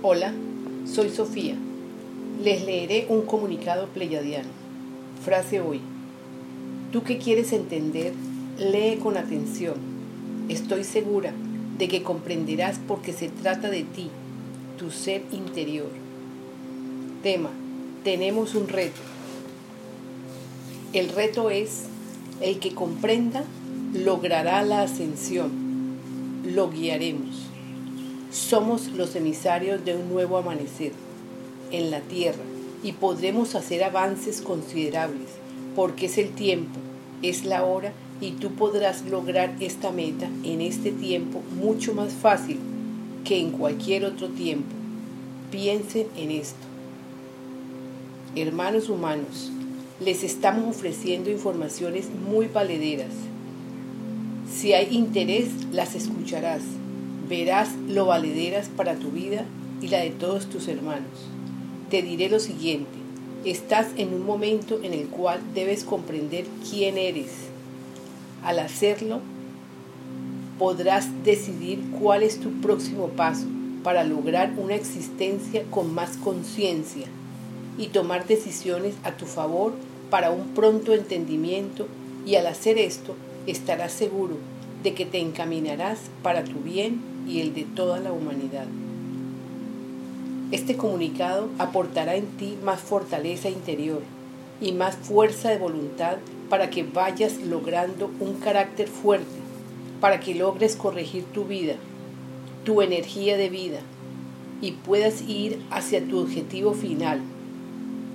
Hola, soy Sofía. Les leeré un comunicado pleyadiano. Frase hoy. Tú que quieres entender, lee con atención. Estoy segura de que comprenderás porque se trata de ti, tu ser interior. Tema. Tenemos un reto. El reto es, el que comprenda logrará la ascensión. Lo guiaremos. Somos los emisarios de un nuevo amanecer en la tierra y podremos hacer avances considerables porque es el tiempo, es la hora y tú podrás lograr esta meta en este tiempo mucho más fácil que en cualquier otro tiempo. Piensen en esto. Hermanos humanos, les estamos ofreciendo informaciones muy valederas. Si hay interés, las escucharás verás lo valederas para tu vida y la de todos tus hermanos. Te diré lo siguiente, estás en un momento en el cual debes comprender quién eres. Al hacerlo, podrás decidir cuál es tu próximo paso para lograr una existencia con más conciencia y tomar decisiones a tu favor para un pronto entendimiento y al hacer esto estarás seguro de que te encaminarás para tu bien y el de toda la humanidad. Este comunicado aportará en ti más fortaleza interior y más fuerza de voluntad para que vayas logrando un carácter fuerte, para que logres corregir tu vida, tu energía de vida y puedas ir hacia tu objetivo final,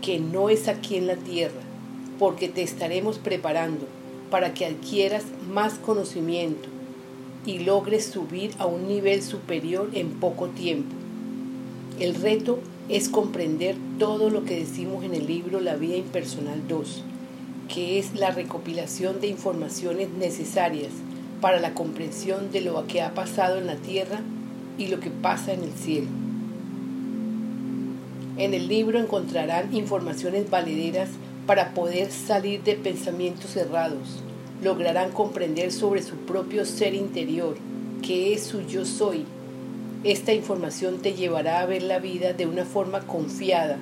que no es aquí en la tierra, porque te estaremos preparando para que adquieras más conocimiento, y logres subir a un nivel superior en poco tiempo. El reto es comprender todo lo que decimos en el libro La vida impersonal 2, que es la recopilación de informaciones necesarias para la comprensión de lo que ha pasado en la tierra y lo que pasa en el cielo. En el libro encontrarán informaciones valederas para poder salir de pensamientos cerrados, lograrán comprender sobre su propio ser interior, que es su yo soy. Esta información te llevará a ver la vida de una forma confiada,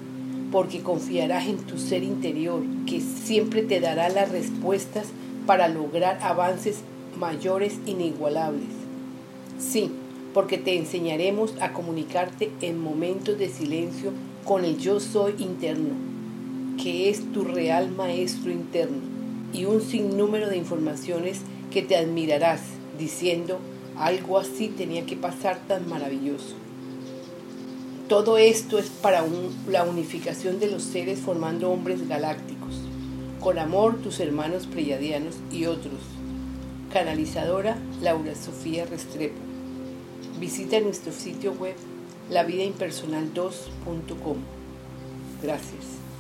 porque confiarás en tu ser interior, que siempre te dará las respuestas para lograr avances mayores inigualables. Sí, porque te enseñaremos a comunicarte en momentos de silencio con el yo soy interno, que es tu real maestro interno y un sinnúmero de informaciones que te admirarás diciendo algo así tenía que pasar tan maravilloso. Todo esto es para la unificación de los seres formando hombres galácticos. Con amor, tus hermanos preyadianos y otros. Canalizadora Laura Sofía Restrepo. Visita nuestro sitio web lavidaimpersonal2.com. Gracias.